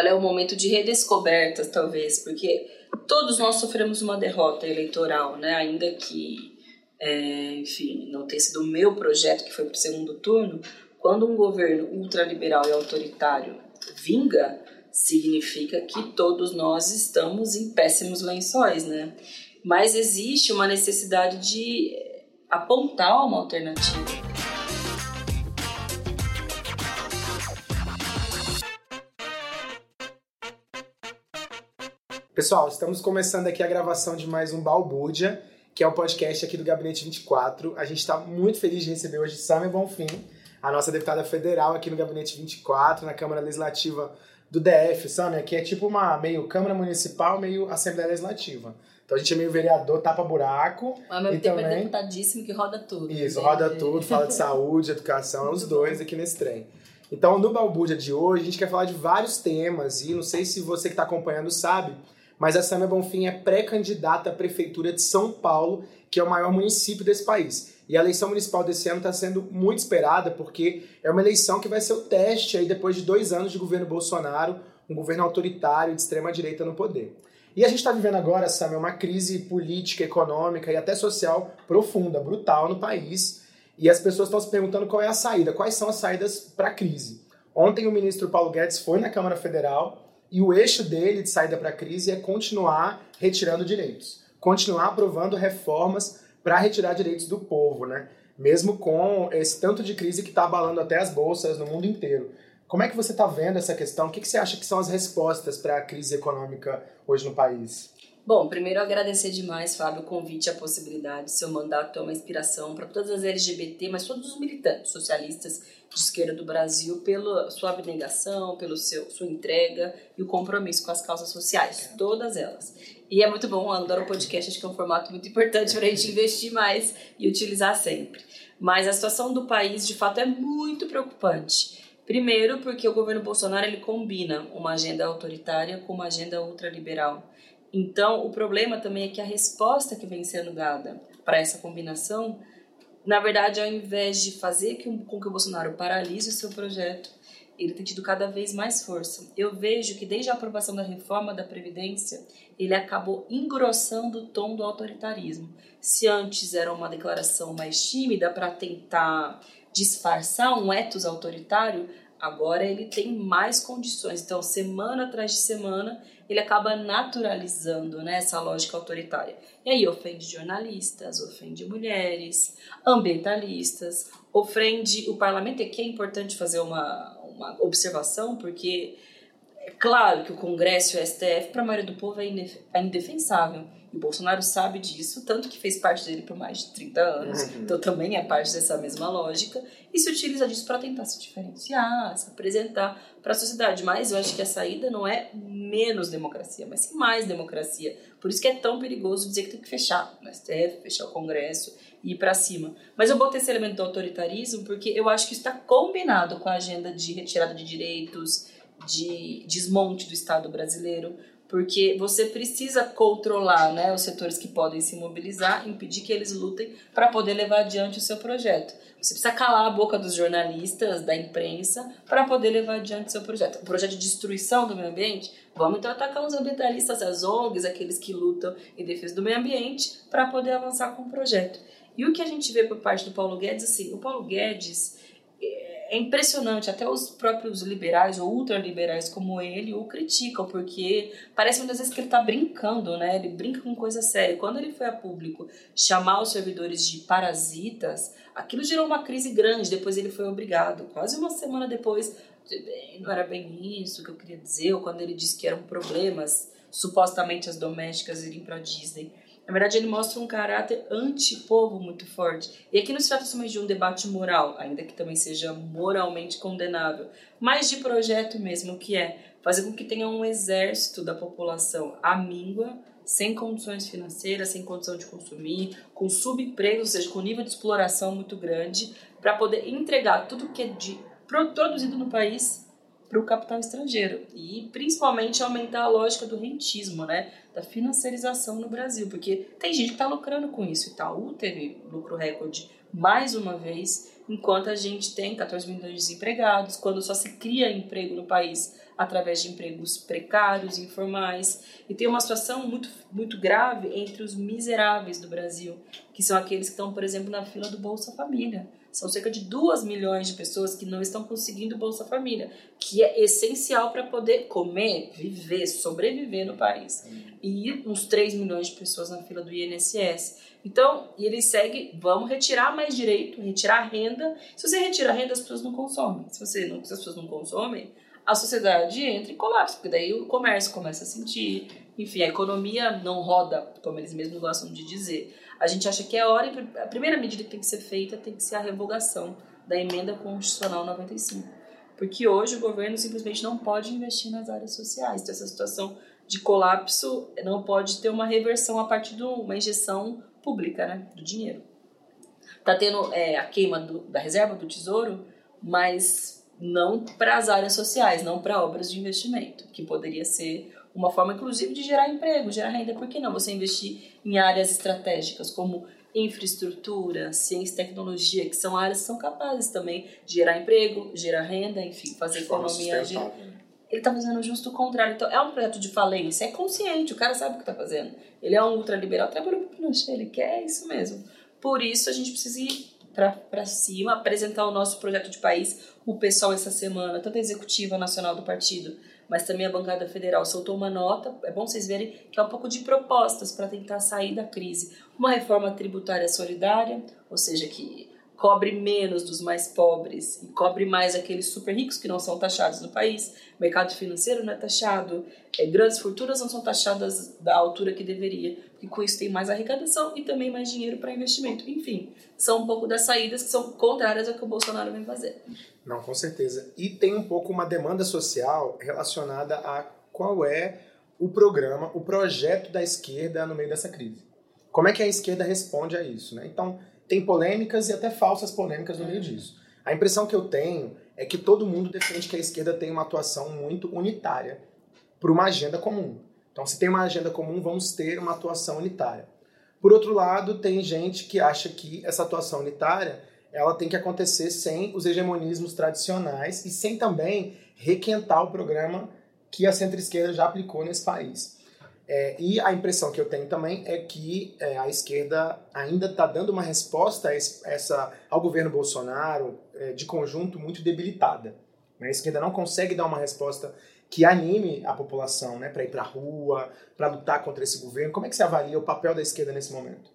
Olha, é um momento de redescobertas, talvez, porque todos nós sofremos uma derrota eleitoral, né? Ainda que, é, enfim, não tenha sido o meu projeto que foi para o segundo turno, quando um governo ultraliberal e autoritário vinga, significa que todos nós estamos em péssimos lençóis, né? Mas existe uma necessidade de apontar uma alternativa. Pessoal, estamos começando aqui a gravação de mais um Balbúrdia, que é o podcast aqui do Gabinete 24. A gente está muito feliz de receber hoje Samia Bonfim, a nossa deputada federal aqui no Gabinete 24, na Câmara Legislativa do DF, Samia, que é tipo uma meio Câmara Municipal, meio Assembleia Legislativa. Então a gente é meio vereador, tapa buraco. Mas meu e tempo também... é deputadíssimo que roda tudo. Isso, roda tudo, fala de saúde, educação, é os dois aqui nesse trem. Então, no Balbúrdia de hoje, a gente quer falar de vários temas, e não sei se você que está acompanhando sabe, mas a Samia Bonfim é pré-candidata à Prefeitura de São Paulo, que é o maior município desse país. E a eleição municipal desse ano está sendo muito esperada, porque é uma eleição que vai ser o teste aí depois de dois anos de governo Bolsonaro, um governo autoritário de extrema-direita no poder. E a gente está vivendo agora, Samia, uma crise política, econômica e até social profunda, brutal no país. E as pessoas estão se perguntando qual é a saída, quais são as saídas para a crise. Ontem o ministro Paulo Guedes foi na Câmara Federal e o eixo dele de saída para a crise é continuar retirando direitos, continuar aprovando reformas para retirar direitos do povo, né? Mesmo com esse tanto de crise que está abalando até as bolsas no mundo inteiro. Como é que você está vendo essa questão? O que, que você acha que são as respostas para a crise econômica hoje no país? Bom, primeiro agradecer demais, Fábio, o convite e a possibilidade. Seu mandato é uma inspiração para todas as LGBT, mas todos os militantes socialistas de esquerda do Brasil pela sua abnegação, seu sua entrega e o compromisso com as causas sociais, todas elas. E é muito bom, adoro o podcast, acho que é um formato muito importante para a gente investir mais e utilizar sempre. Mas a situação do país, de fato, é muito preocupante. Primeiro, porque o governo Bolsonaro ele combina uma agenda autoritária com uma agenda ultraliberal. Então, o problema também é que a resposta que vem sendo dada para essa combinação, na verdade, ao invés de fazer com que o Bolsonaro paralise o seu projeto, ele tem tido cada vez mais força. Eu vejo que desde a aprovação da reforma da Previdência, ele acabou engrossando o tom do autoritarismo. Se antes era uma declaração mais tímida para tentar disfarçar um ethos autoritário, agora ele tem mais condições. Então, semana atrás de semana, ele acaba naturalizando né, essa lógica autoritária. E aí ofende jornalistas, ofende mulheres, ambientalistas, ofende o parlamento. E aqui é importante fazer uma, uma observação, porque é claro que o Congresso e o STF, para a maioria do povo, é, é indefensável. E o Bolsonaro sabe disso, tanto que fez parte dele por mais de 30 anos, uhum. então também é parte dessa mesma lógica, e se utiliza disso para tentar se diferenciar, se apresentar para a sociedade. Mas eu acho que a saída não é menos democracia, mas sim mais democracia. Por isso que é tão perigoso dizer que tem que fechar o STF, fechar o Congresso e ir para cima. Mas eu botei esse elemento do autoritarismo porque eu acho que está combinado com a agenda de retirada de direitos, de desmonte do Estado brasileiro, porque você precisa controlar né, os setores que podem se mobilizar, impedir que eles lutem para poder levar adiante o seu projeto. Você precisa calar a boca dos jornalistas, da imprensa, para poder levar adiante o seu projeto. O projeto de destruição do meio ambiente, vamos então atacar os ambientalistas, as ONGs, aqueles que lutam em defesa do meio ambiente, para poder avançar com o projeto. E o que a gente vê por parte do Paulo Guedes, assim, o Paulo Guedes é impressionante, até os próprios liberais ou ultraliberais como ele o criticam, porque parece muitas vezes que ele está brincando, né? Ele brinca com coisa séria. Quando ele foi a público chamar os servidores de parasitas, aquilo gerou uma crise grande, depois ele foi obrigado, quase uma semana depois, não era bem isso que eu queria dizer, ou quando ele disse que eram problemas, supostamente as domésticas irem para Disney. Na verdade, ele mostra um caráter anti-povo muito forte. E aqui não se trata somente de um debate moral, ainda que também seja moralmente condenável, mas de projeto mesmo, que é fazer com que tenha um exército da população amíngua, sem condições financeiras, sem condição de consumir, com subemprego, ou seja, com nível de exploração muito grande, para poder entregar tudo que é de, produzido no país para o capital estrangeiro e principalmente aumentar a lógica do rentismo, né, da financiarização no Brasil, porque tem gente que está lucrando com isso. Itaú teve lucro recorde mais uma vez, enquanto a gente tem 14 milhões de desempregados, quando só se cria emprego no país através de empregos precários, informais, e tem uma situação muito, muito grave entre os miseráveis do Brasil, que são aqueles que estão, por exemplo, na fila do Bolsa Família. São cerca de 2 milhões de pessoas que não estão conseguindo Bolsa Família, que é essencial para poder comer, viver, sobreviver no país. E uns 3 milhões de pessoas na fila do INSS. Então, ele segue, vamos retirar mais direito, retirar renda. Se você retira renda, as pessoas não consomem. Se, você não, se as pessoas não consomem, a sociedade entra em colapso, porque daí o comércio começa a sentir, enfim, a economia não roda, como eles mesmos gostam de dizer. A gente acha que é hora, a primeira medida que tem que ser feita tem que ser a revogação da emenda constitucional 95. Porque hoje o governo simplesmente não pode investir nas áreas sociais. Então, essa situação de colapso não pode ter uma reversão a partir de uma injeção pública, né, do dinheiro. Tá tendo é, a queima do, da reserva do tesouro, mas não para as áreas sociais, não para obras de investimento, que poderia ser uma forma, inclusive, de gerar emprego, gerar renda. Por que não você investir em áreas estratégicas como infraestrutura, ciência e tecnologia, que são áreas que são capazes também de gerar emprego, gerar renda, enfim, fazer economia. Ele está fazendo justo o contrário. Então, é um projeto de falência, é consciente, o cara sabe o que está fazendo. Ele é um ultraliberal, trabalhou para o ele quer isso mesmo. Por isso, a gente precisa ir para cima, apresentar o nosso projeto de país. O pessoal, essa semana, tanto a executiva nacional do partido, mas também a bancada federal soltou uma nota. É bom vocês verem que é um pouco de propostas para tentar sair da crise. Uma reforma tributária solidária, ou seja, que cobre menos dos mais pobres e cobre mais aqueles super ricos que não são taxados no país. O mercado financeiro não é taxado, é, grandes fortunas não são taxadas da altura que deveria, porque com isso tem mais arrecadação e também mais dinheiro para investimento. Enfim, são um pouco das saídas que são contrárias ao que o Bolsonaro vem fazer. Não, com certeza. E tem um pouco uma demanda social relacionada a qual é o programa, o projeto da esquerda no meio dessa crise. Como é que a esquerda responde a isso? Né? Então, tem polêmicas e até falsas polêmicas no meio disso. A impressão que eu tenho é que todo mundo defende que a esquerda tem uma atuação muito unitária para uma agenda comum. Então, se tem uma agenda comum, vamos ter uma atuação unitária. Por outro lado, tem gente que acha que essa atuação unitária ela tem que acontecer sem os hegemonismos tradicionais e sem também requentar o programa que a centro-esquerda já aplicou nesse país. É, e a impressão que eu tenho também é que é, a esquerda ainda está dando uma resposta a essa, ao governo Bolsonaro é, de conjunto muito debilitada. Né? A esquerda não consegue dar uma resposta que anime a população né, para ir para a rua, para lutar contra esse governo. Como é que você avalia o papel da esquerda nesse momento?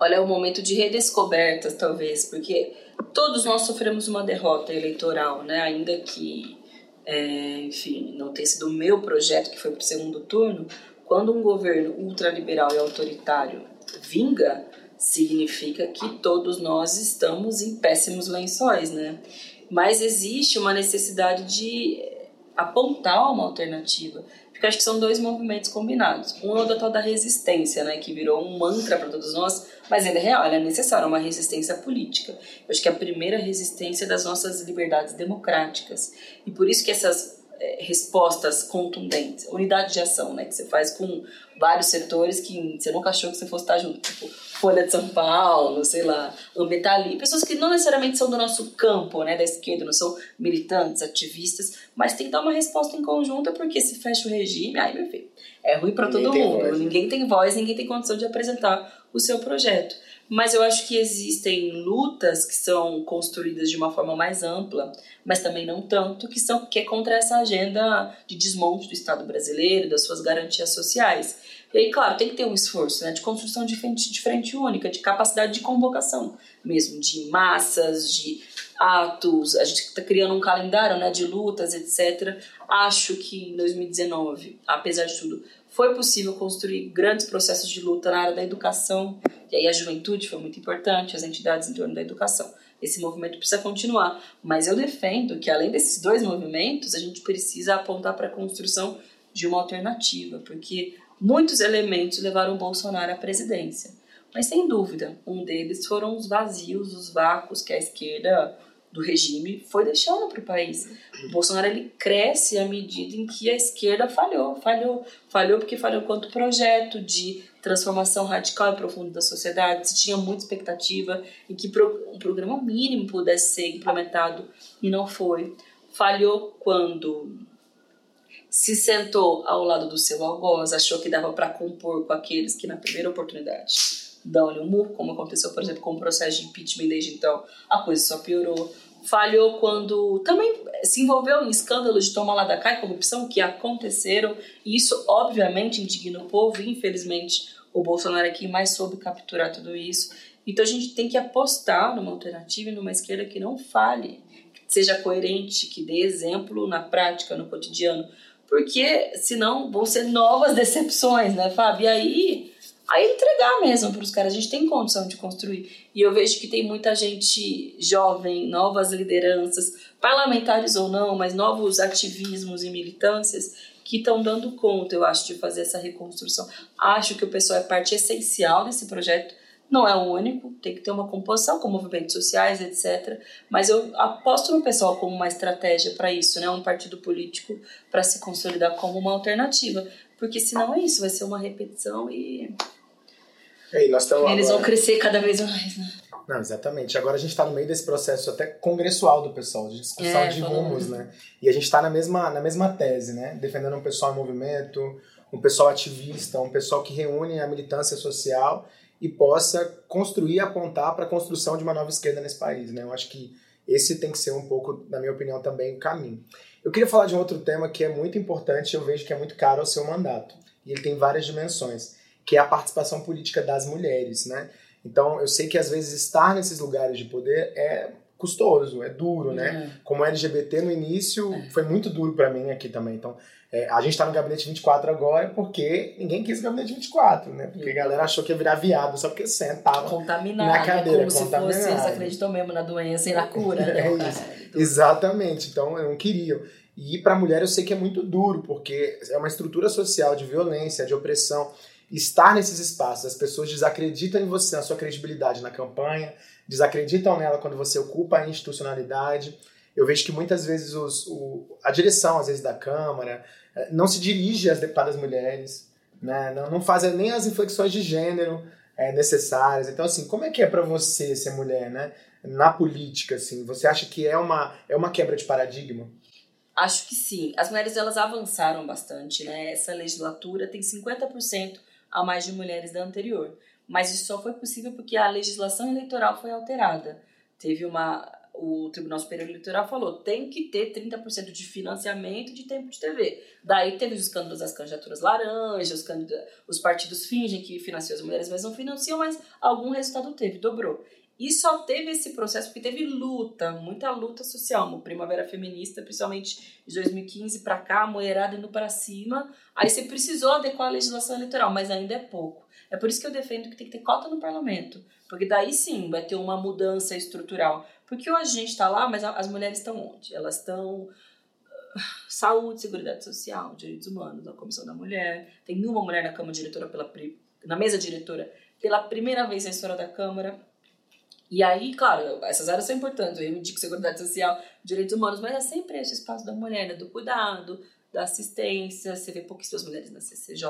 Olha, é um momento de redescobertas, talvez, porque todos nós sofremos uma derrota eleitoral, né? ainda que, é, enfim, não tenha sido o meu projeto que foi para o segundo turno, quando um governo ultraliberal e autoritário vinga, significa que todos nós estamos em péssimos lençóis, né? Mas existe uma necessidade de apontar uma alternativa, porque acho que são dois movimentos combinados. Um é o da tal da resistência, né, que virou um mantra para todos nós, mas ele é real, ele é necessário, uma resistência política. Eu acho que é a primeira resistência das nossas liberdades democráticas. E por isso que essas é, respostas contundentes, unidade de ação, né, que você faz com vários setores que você nunca achou que você fosse estar junto, tipo Folha de São Paulo, sei lá, Ambetali, pessoas que não necessariamente são do nosso campo, né, da esquerda, não são militantes, ativistas, mas tem que dar uma resposta em conjunto porque se fecha o regime, aí meu filho, é ruim para todo mundo, voz, né? ninguém tem voz, ninguém tem condição de apresentar o seu projeto. Mas eu acho que existem lutas que são construídas de uma forma mais ampla, mas também não tanto, que são que é contra essa agenda de desmonte do Estado brasileiro, das suas garantias sociais. E aí, claro, tem que ter um esforço né, de construção de frente, de frente única, de capacidade de convocação mesmo, de massas, de atos. A gente está criando um calendário né, de lutas, etc. Acho que em 2019, apesar de tudo, foi possível construir grandes processos de luta na área da educação, e aí a juventude foi muito importante, as entidades em torno da educação. Esse movimento precisa continuar, mas eu defendo que além desses dois movimentos, a gente precisa apontar para a construção de uma alternativa, porque muitos elementos levaram Bolsonaro à presidência. Mas sem dúvida, um deles foram os vazios, os vácuos que a esquerda do regime foi deixando para o país. O Bolsonaro ele cresce à medida em que a esquerda falhou, falhou, falhou porque falhou quanto projeto de transformação radical e profunda da sociedade, se tinha muita expectativa em que um programa mínimo pudesse ser implementado e não foi. Falhou quando se sentou ao lado do seu algoz, achou que dava para compor com aqueles que na primeira oportunidade um murro, como aconteceu, por exemplo, com o processo de impeachment desde então, a coisa só piorou falhou quando também se envolveu em escândalos de toma lá da cá e corrupção que aconteceram, e isso obviamente indigna o povo, e infelizmente o Bolsonaro aqui mais soube capturar tudo isso. Então a gente tem que apostar numa alternativa e numa esquerda que não fale, que seja coerente, que dê exemplo na prática, no cotidiano, porque senão vão ser novas decepções, né, Fábio? E aí aí entregar mesmo para os caras. A gente tem condição de construir. E eu vejo que tem muita gente jovem, novas lideranças, parlamentares ou não, mas novos ativismos e militâncias que estão dando conta, eu acho, de fazer essa reconstrução. Acho que o pessoal é parte essencial desse projeto. Não é o único, tem que ter uma composição com movimentos sociais, etc. Mas eu aposto no pessoal como uma estratégia para isso, né? Um partido político para se consolidar como uma alternativa. Porque senão é isso, vai ser uma repetição e é, nós Eles agora... vão crescer cada vez mais, né? Não, exatamente. Agora a gente está no meio desse processo até congressual do pessoal, de discussão é, de rumos, né? E a gente está na mesma, na mesma tese, né? Defendendo um pessoal em movimento, um pessoal ativista, um pessoal que reúne a militância social e possa construir e apontar para a construção de uma nova esquerda nesse país, né? Eu acho que esse tem que ser um pouco, na minha opinião, também o caminho. Eu queria falar de um outro tema que é muito importante, eu vejo que é muito caro ao seu mandato. E ele tem várias dimensões que é a participação política das mulheres, né? Então, eu sei que às vezes estar nesses lugares de poder é custoso, é duro, né? É. Como LGBT no início, é. foi muito duro para mim aqui também. Então, é, a gente está no gabinete 24 agora porque ninguém quis o gabinete 24, né? Porque a galera achou que ia virar viado só porque sentava contaminado, na cadeira, como contaminado. se fosse, acreditam mesmo na doença e na cura, né? é isso. Exatamente. Então, eu não queria. E para a mulher eu sei que é muito duro, porque é uma estrutura social de violência, de opressão estar nesses espaços. As pessoas desacreditam em você, na sua credibilidade na campanha, desacreditam nela quando você ocupa a institucionalidade. Eu vejo que muitas vezes os, o, a direção, às vezes, da Câmara eh, não se dirige às deputadas mulheres, né? não, não faz nem as inflexões de gênero é, necessárias. Então, assim, como é que é para você ser mulher, né? Na política, assim, você acha que é uma, é uma quebra de paradigma? Acho que sim. As mulheres elas avançaram bastante, né? Essa legislatura tem 50% a mais de mulheres da anterior. Mas isso só foi possível porque a legislação eleitoral foi alterada. Teve uma. O Tribunal Superior Eleitoral falou tem que ter 30% de financiamento de tempo de TV. Daí teve os escândalos das candidaturas laranjas, os, os partidos fingem que financiam as mulheres, mas não financiam, mas algum resultado teve, dobrou. E só teve esse processo porque teve luta, muita luta social, uma primavera feminista, principalmente de 2015 para cá, a mulherada indo para cima. Aí você precisou adequar a legislação eleitoral, mas ainda é pouco. É por isso que eu defendo que tem que ter cota no parlamento, porque daí sim vai ter uma mudança estrutural. Porque hoje a gente está lá, mas as mulheres estão onde? Elas estão ah, saúde, seguridade social, direitos humanos, na comissão da mulher. Tem uma mulher na Câmara Diretora pela na mesa diretora pela primeira vez na história da Câmara e aí, claro, essas áreas são importantes, eu indico seguridade social, direitos humanos, mas é sempre esse espaço da mulher, né? do cuidado, da assistência, você vê pouquíssimas mulheres na CCJ,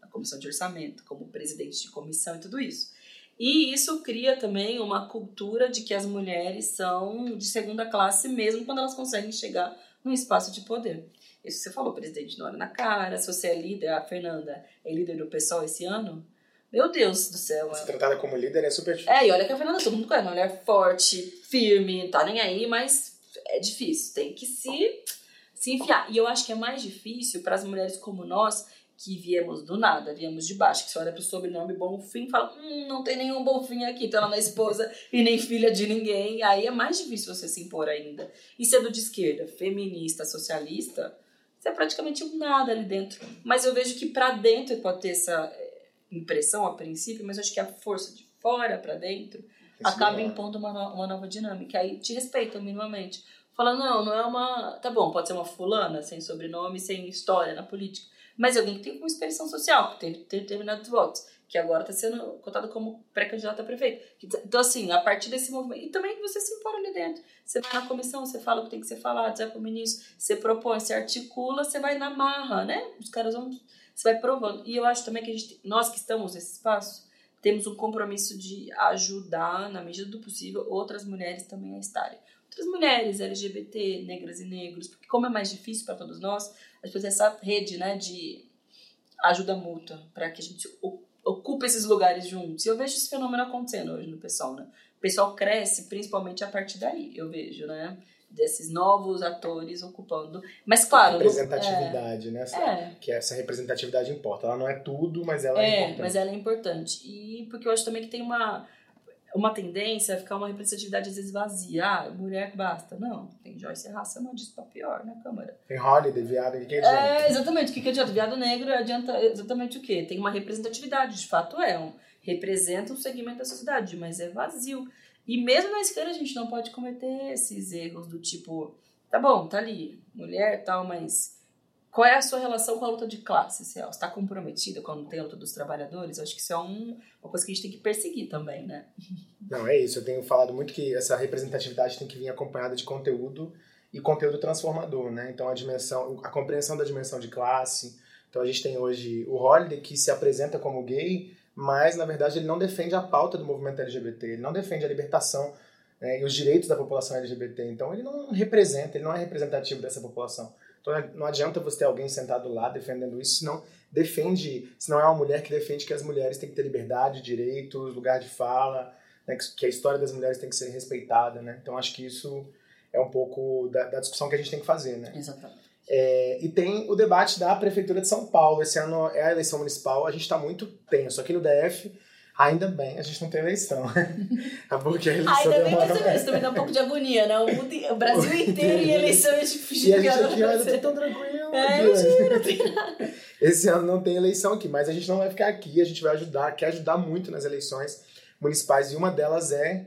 na comissão de orçamento, como presidente de comissão e tudo isso. E isso cria também uma cultura de que as mulheres são de segunda classe mesmo quando elas conseguem chegar num espaço de poder. Isso você falou, presidente não olha na cara, se você é líder, a Fernanda é líder do pessoal esse ano, meu Deus do céu. Ser tratada como líder é super difícil. É, e olha que a Fernanda todo mundo conhece, uma mulher forte, firme, não tá nem aí, mas é difícil, tem que se, se enfiar. E eu acho que é mais difícil para as mulheres como nós, que viemos do nada, viemos de baixo, que você olha pro sobrenome Bonfim e fala, hum, não tem nenhum Bonfim aqui, então ela não é esposa e nem filha de ninguém. Aí é mais difícil você se impor ainda. E sendo de esquerda, feminista, socialista, você é praticamente um nada ali dentro. Mas eu vejo que para dentro pode ter essa impressão a princípio, mas acho que a força de fora para dentro Esse acaba impondo uma, no, uma nova dinâmica. Aí te respeitam minimamente. Fala, não, não é uma. Tá bom, pode ser uma fulana, sem sobrenome, sem história na política. Mas alguém que tem uma expressão social, que tem, tem determinados votos, que agora está sendo cotado como pré-candidato a prefeito. Então, assim, a partir desse movimento. E também você se impõe ali dentro. Você vai na comissão, você fala o que tem que ser falado, você vai pro ministro, você propõe, você articula, você vai na marra, né? Os caras vão. Você vai provando. E eu acho também que a gente, nós que estamos nesse espaço, temos um compromisso de ajudar, na medida do possível, outras mulheres também a estarem outras mulheres, LGBT, negras e negros, porque como é mais difícil para todos nós, a gente essa rede né, de ajuda mútua para que a gente ocupe esses lugares juntos. E eu vejo esse fenômeno acontecendo hoje no pessoal, né? O pessoal cresce principalmente a partir daí, eu vejo, né? Desses novos atores ocupando. Mas claro. Representatividade, é, né? Essa, é. Que essa representatividade importa. Ela não é tudo, mas ela é, é importante. Mas ela é importante. E porque eu acho também que tem uma uma tendência a ficar uma representatividade às vezes vazia. Ah, mulher basta. Não, tem Joyce Hasselman disso pra pior na Câmara. Tem Holiday, viado, o que, adianta? É, exatamente, o que, que adianta? Viado negro adianta exatamente o quê? Tem uma representatividade, de fato é, um, representa um segmento da sociedade, mas é vazio. E mesmo na esquerda a gente não pode cometer esses erros do tipo, tá bom, tá ali, mulher tal, mas qual é a sua relação com a luta de classe? Você está comprometida com a luta dos trabalhadores? Acho que isso é um, uma coisa que a gente tem que perseguir também, né? Não, é isso. Eu tenho falado muito que essa representatividade tem que vir acompanhada de conteúdo e conteúdo transformador, né? Então, a dimensão, a compreensão da dimensão de classe. Então, a gente tem hoje o Holiday, que se apresenta como gay, mas, na verdade, ele não defende a pauta do movimento LGBT, ele não defende a libertação né, e os direitos da população LGBT. Então, ele não representa, ele não é representativo dessa população. Então não adianta você ter alguém sentado lá defendendo isso, se não defende, se não é uma mulher que defende que as mulheres têm que ter liberdade, direitos, lugar de fala, né, que a história das mulheres tem que ser respeitada, né? Então acho que isso é um pouco da, da discussão que a gente tem que fazer, né? Exatamente. É, e tem o debate da Prefeitura de São Paulo. Esse ano é a eleição municipal, a gente está muito tenso. Aqui no DF, Ainda bem, a gente não tem eleição. É porque a eleição Ainda bem que você isso também dá um pouco de agonia, né? O, Brasil inteiro em eleição é difícil. E a gente aqui, olha, tô tão tranquilo. É, não tem nada. Esse ano não tem eleição aqui, mas a gente não vai ficar aqui, a gente vai ajudar, quer ajudar muito nas eleições municipais, e uma delas é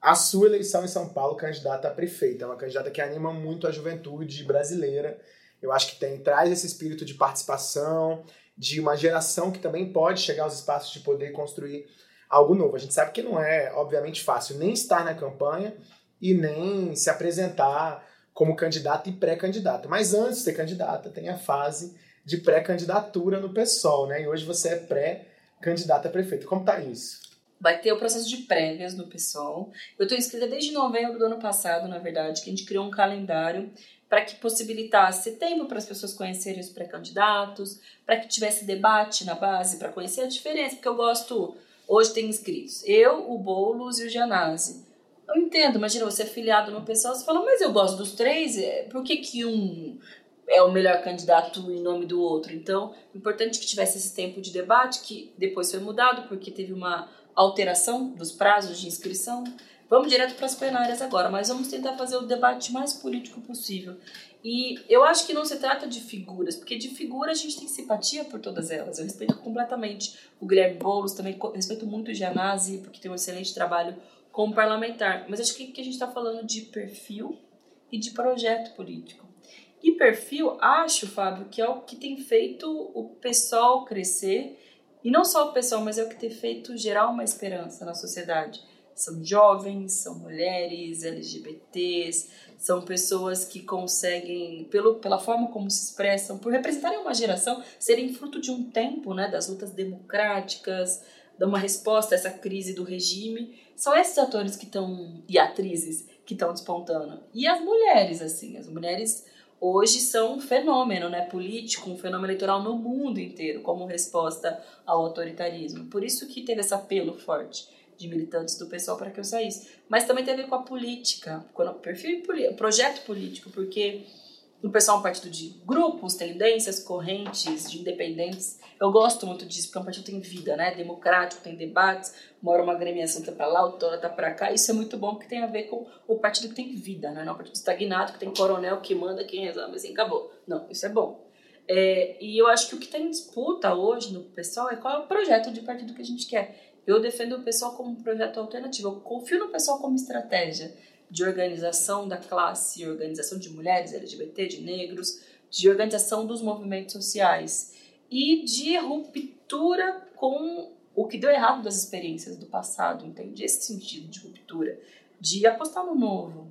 a sua eleição em São Paulo, candidata a prefeita. É uma candidata que anima muito a juventude brasileira. Eu acho que tem, traz esse espírito de participação, de uma geração que também pode chegar aos espaços de poder construir algo novo. A gente sabe que não é, obviamente, fácil nem estar na campanha e nem se apresentar como candidato e pré-candidato. Mas antes de ser candidata, tem a fase de pré-candidatura no PSOL, né? E hoje você é pré-candidata a prefeito. Como tá isso? Vai ter o processo de prévias no PSOL. Eu estou inscrita desde novembro do ano passado, na verdade, que a gente criou um calendário para que possibilitasse tempo para as pessoas conhecerem os pré-candidatos, para que tivesse debate na base, para conhecer a diferença, porque eu gosto. Hoje tem inscritos eu, o Boulos e o Janazzi. Eu entendo, imagina você é filiado no pessoal, você fala, mas eu gosto dos três, é, por que, que um é o melhor candidato em nome do outro? Então, importante que tivesse esse tempo de debate, que depois foi mudado, porque teve uma alteração dos prazos de inscrição. Vamos direto para as plenárias agora, mas vamos tentar fazer o debate mais político possível. E eu acho que não se trata de figuras, porque de figura a gente tem simpatia por todas elas. Eu respeito completamente o Guilherme Boulos, também respeito muito o Gianazzi, porque tem um excelente trabalho como parlamentar. Mas acho que, que a gente está falando de perfil e de projeto político. E perfil, acho, Fábio, que é o que tem feito o pessoal crescer, e não só o pessoal, mas é o que tem feito gerar uma esperança na sociedade são jovens, são mulheres, LGBTs, são pessoas que conseguem, pelo, pela forma como se expressam, por representarem uma geração, serem fruto de um tempo, né, das lutas democráticas, dar uma resposta a essa crise do regime. São esses atores que estão, e atrizes, que estão despontando. E as mulheres, assim, as mulheres hoje são um fenômeno né, político, um fenômeno eleitoral no mundo inteiro, como resposta ao autoritarismo. Por isso que teve esse apelo forte de militantes do pessoal para que eu saísse. Mas também tem a ver com a política, com o perfil projeto político, porque o pessoal é um partido de grupos, tendências, correntes, de independentes. Eu gosto muito disso, porque é um partido tem vida, né? Democrático, tem debates, mora uma agremiação tá para lá, outra tá para cá. Isso é muito bom, porque tem a ver com o partido que tem vida, né? Não é um partido estagnado, que tem coronel que manda, quem resolve, assim, acabou. Não, isso é bom. É, e eu acho que o que está em disputa hoje no pessoal é qual é o projeto de partido que a gente quer. Eu defendo o pessoal como um projeto alternativo. Eu confio no pessoal como estratégia. de organização da classe, organização de mulheres LGBT, de negros, de organização dos movimentos sociais e de ruptura com o que deu errado das experiências do passado, entende? Esse sentido de ruptura, de apostar no novo.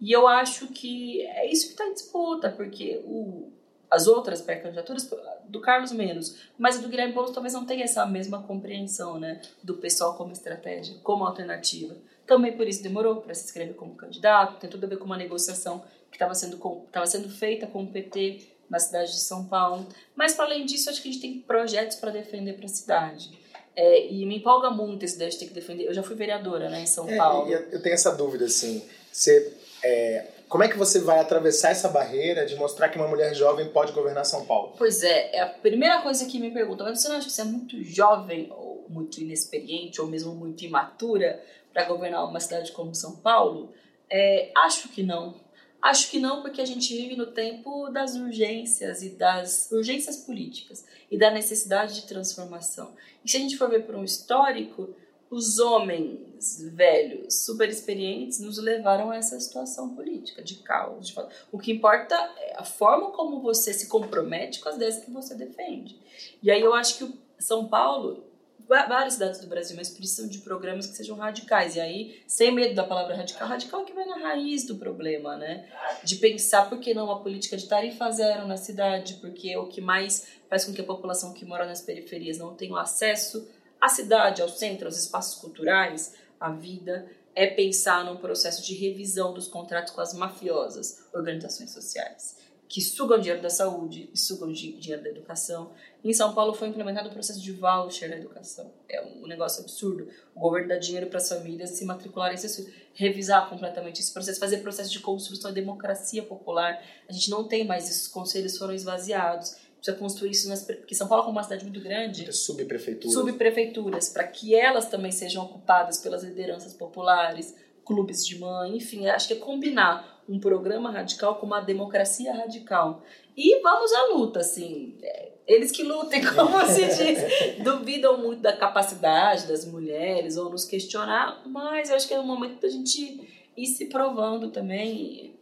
E eu acho que é isso que está em disputa, porque o, as outras pré-candidaturas, do Carlos menos, mas do Guilherme Boulos talvez não tenha essa mesma compreensão né, do pessoal como estratégia, como alternativa. Também por isso demorou para se inscrever como candidato, tem tudo a ver com uma negociação que estava sendo, sendo feita com o PT na cidade de São Paulo. Mas, para além disso, acho que a gente tem projetos para defender para a cidade. É, e me empolga muito esse ideia de ter que defender. Eu já fui vereadora né, em São é, Paulo. eu tenho essa dúvida, assim. Você, é, como é que você vai atravessar essa barreira de mostrar que uma mulher jovem pode governar São Paulo? Pois é, é a primeira coisa que me perguntam. Mas você não acha que você é muito jovem, ou muito inexperiente, ou mesmo muito imatura para governar uma cidade como São Paulo? É, acho que não. Acho que não, porque a gente vive no tempo das urgências e das urgências políticas e da necessidade de transformação. E se a gente for ver por um histórico, os homens velhos, super experientes, nos levaram a essa situação política de caos. De... O que importa é a forma como você se compromete com as ideias que você defende. E aí eu acho que São Paulo várias cidades do Brasil, mas precisam de programas que sejam radicais. E aí, sem medo da palavra radical, radical é que vai na raiz do problema, né? De pensar por que não uma política de tarifa zero na cidade, porque é o que mais faz com que a população que mora nas periferias não tenha acesso à cidade, ao centro, aos espaços culturais, à vida, é pensar num processo de revisão dos contratos com as mafiosas organizações sociais que sugam dinheiro da saúde e sugam dinheiro da educação. Em São Paulo foi implementado o processo de voucher na educação. É um negócio absurdo. O governo dá dinheiro para as famílias se matricularem, se revisar completamente esse processo, fazer processo de construção de democracia popular. A gente não tem mais isso, os conselhos foram esvaziados. Precisa construir isso, nas, porque São Paulo é uma cidade muito grande. Subprefeituras. Subprefeituras, para que elas também sejam ocupadas pelas lideranças populares, clubes de mãe, enfim, acho que é combinar um programa radical com uma democracia radical. E vamos à luta, assim. É, eles que lutem, como se diz. Duvidam muito da capacidade das mulheres ou nos questionar, mas eu acho que é o momento da gente ir se provando também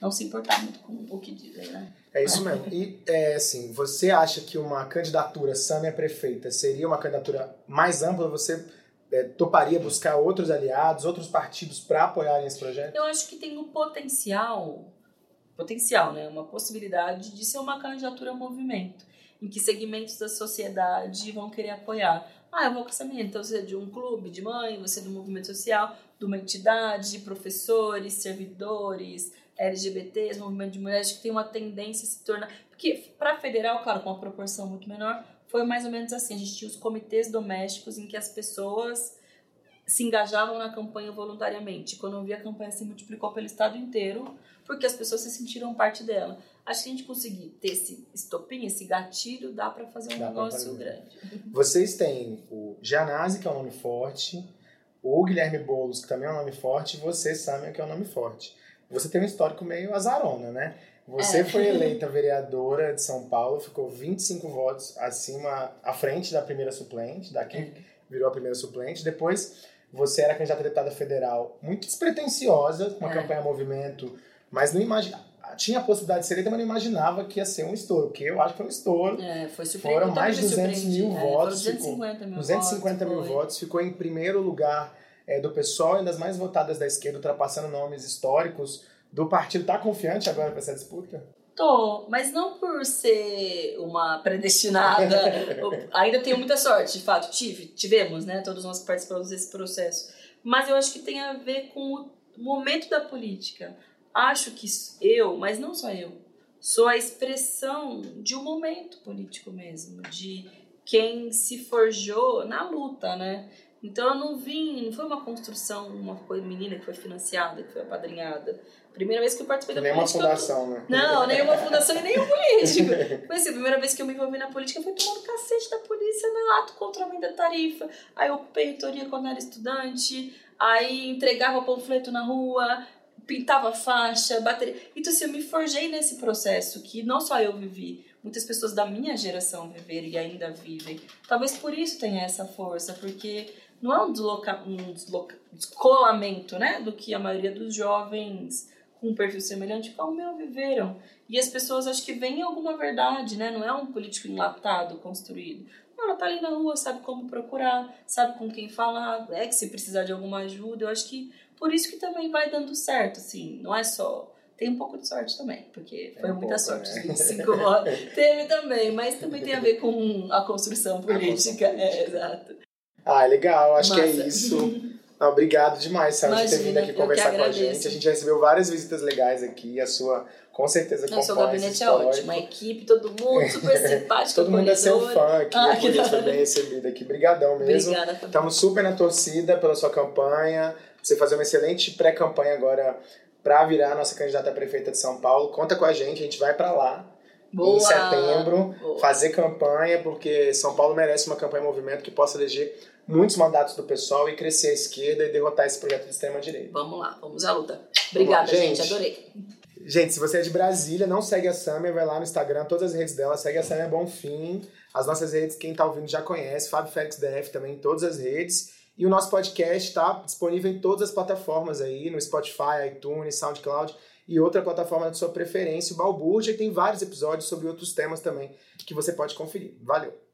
não se importar muito com o que dizem, né? É isso mesmo. E, é, assim, você acha que uma candidatura Sâmia prefeita seria uma candidatura mais ampla? Você é, toparia buscar outros aliados, outros partidos para apoiarem esse projeto? Eu acho que tem um potencial, potencial, né? Uma possibilidade de ser uma candidatura a movimento, em que segmentos da sociedade vão querer apoiar. Ah, eu vou com essa menina, então você é de um clube de mãe, você é do movimento social, de uma entidade, de professores, servidores, LGBTs, movimento de mulheres, que tem uma tendência a se tornar. Porque para federal, claro, com uma proporção muito menor, foi mais ou menos assim. A gente tinha os comitês domésticos em que as pessoas se engajavam na campanha voluntariamente. Quando eu vi a campanha se multiplicou pelo estado inteiro, porque as pessoas se sentiram parte dela. Acho que a gente conseguir ter esse estopim, esse gatilho, dá para fazer um dá negócio grande. Vocês têm o Gianazzi, que é um nome forte, o Guilherme Boulos, que também é um nome forte, e você, Samia, que é um nome forte. Você tem um histórico meio azarona, né? Você é. foi eleita vereadora de São Paulo, ficou 25 votos acima, à frente da primeira suplente, daqui é. virou a primeira suplente. Depois você era candidata a deputada federal, muito despretensiosa, com uma é. campanha movimento, mas não imaginava. Tinha a possibilidade de ser eleita, mas não imaginava que ia ser um estouro, porque eu acho que foi um estouro. É, foi Foram mais de 200 mil é, votos. 250 ficou, mil 250 votos, mil votos, ficou em primeiro lugar é, do PSOL e das mais votadas da esquerda, ultrapassando nomes históricos do partido tá confiante agora para essa disputa? Tô, mas não por ser uma predestinada. ainda tenho muita sorte, de fato, tive, tivemos, né? Todos nós participamos desse processo. Mas eu acho que tem a ver com o momento da política. Acho que eu, mas não só eu, sou a expressão de um momento político mesmo, de quem se forjou na luta, né? Então eu não vim, não foi uma construção, uma coisa menina que foi financiada, que foi apadrinhada. Primeira vez que eu participei da nenhuma política. fundação, né? Não, nenhuma fundação e nenhum político. Foi assim, a primeira vez que eu me envolvi na política foi tomando cacete da polícia no ato contra o aumento da tarifa. Aí eu ocupei reitoria quando era estudante, aí entregava panfleto na rua, pintava faixa, bateria. Então, assim, eu me forjei nesse processo que não só eu vivi, muitas pessoas da minha geração viveram e ainda vivem. Talvez por isso tenha essa força, porque não é um, desloca, um desloca, descolamento né, do que a maioria dos jovens com um perfil semelhante ao meu viveram. E as pessoas acho que veem alguma verdade, né? Não é um político enlatado, construído. Não, ela tá ali na rua, sabe como procurar, sabe com quem falar, é que se precisar de alguma ajuda. Eu acho que por isso que também vai dando certo, assim. Não é só tem um pouco de sorte também, porque foi muita pouco, sorte né? 25 votos. Teve também, mas também tem a ver com a construção política. A construção é, exato. Ah, legal, acho Massa. que é isso. Não, obrigado demais, Sara, por ter vindo aqui conversar com a gente. A gente recebeu várias visitas legais aqui, a sua, com certeza, acompanha Nossa, o gabinete é ótimo, a equipe, todo mundo super simpático. todo mundo é seu fã aqui, ah, que foi bem recebido aqui. Obrigadão mesmo. Obrigada. Estamos super na torcida pela sua campanha, você fazer uma excelente pré-campanha agora para virar a nossa candidata a prefeita de São Paulo. Conta com a gente, a gente vai para lá. Boa. Em setembro, Boa. fazer campanha, porque São Paulo merece uma campanha movimento que possa eleger muitos mandatos do pessoal e crescer a esquerda e derrotar esse projeto de extrema-direita. Vamos lá, vamos à luta. Obrigada, gente. gente, adorei. Gente, se você é de Brasília, não segue a Samia, vai lá no Instagram, todas as redes dela, segue a Samia Bonfim. As nossas redes, quem tá ouvindo já conhece, Fábio Félix DF também, todas as redes. E o nosso podcast está disponível em todas as plataformas aí, no Spotify, iTunes, SoundCloud e outra plataforma de sua preferência, o Balbúrdia, e tem vários episódios sobre outros temas também que você pode conferir. Valeu!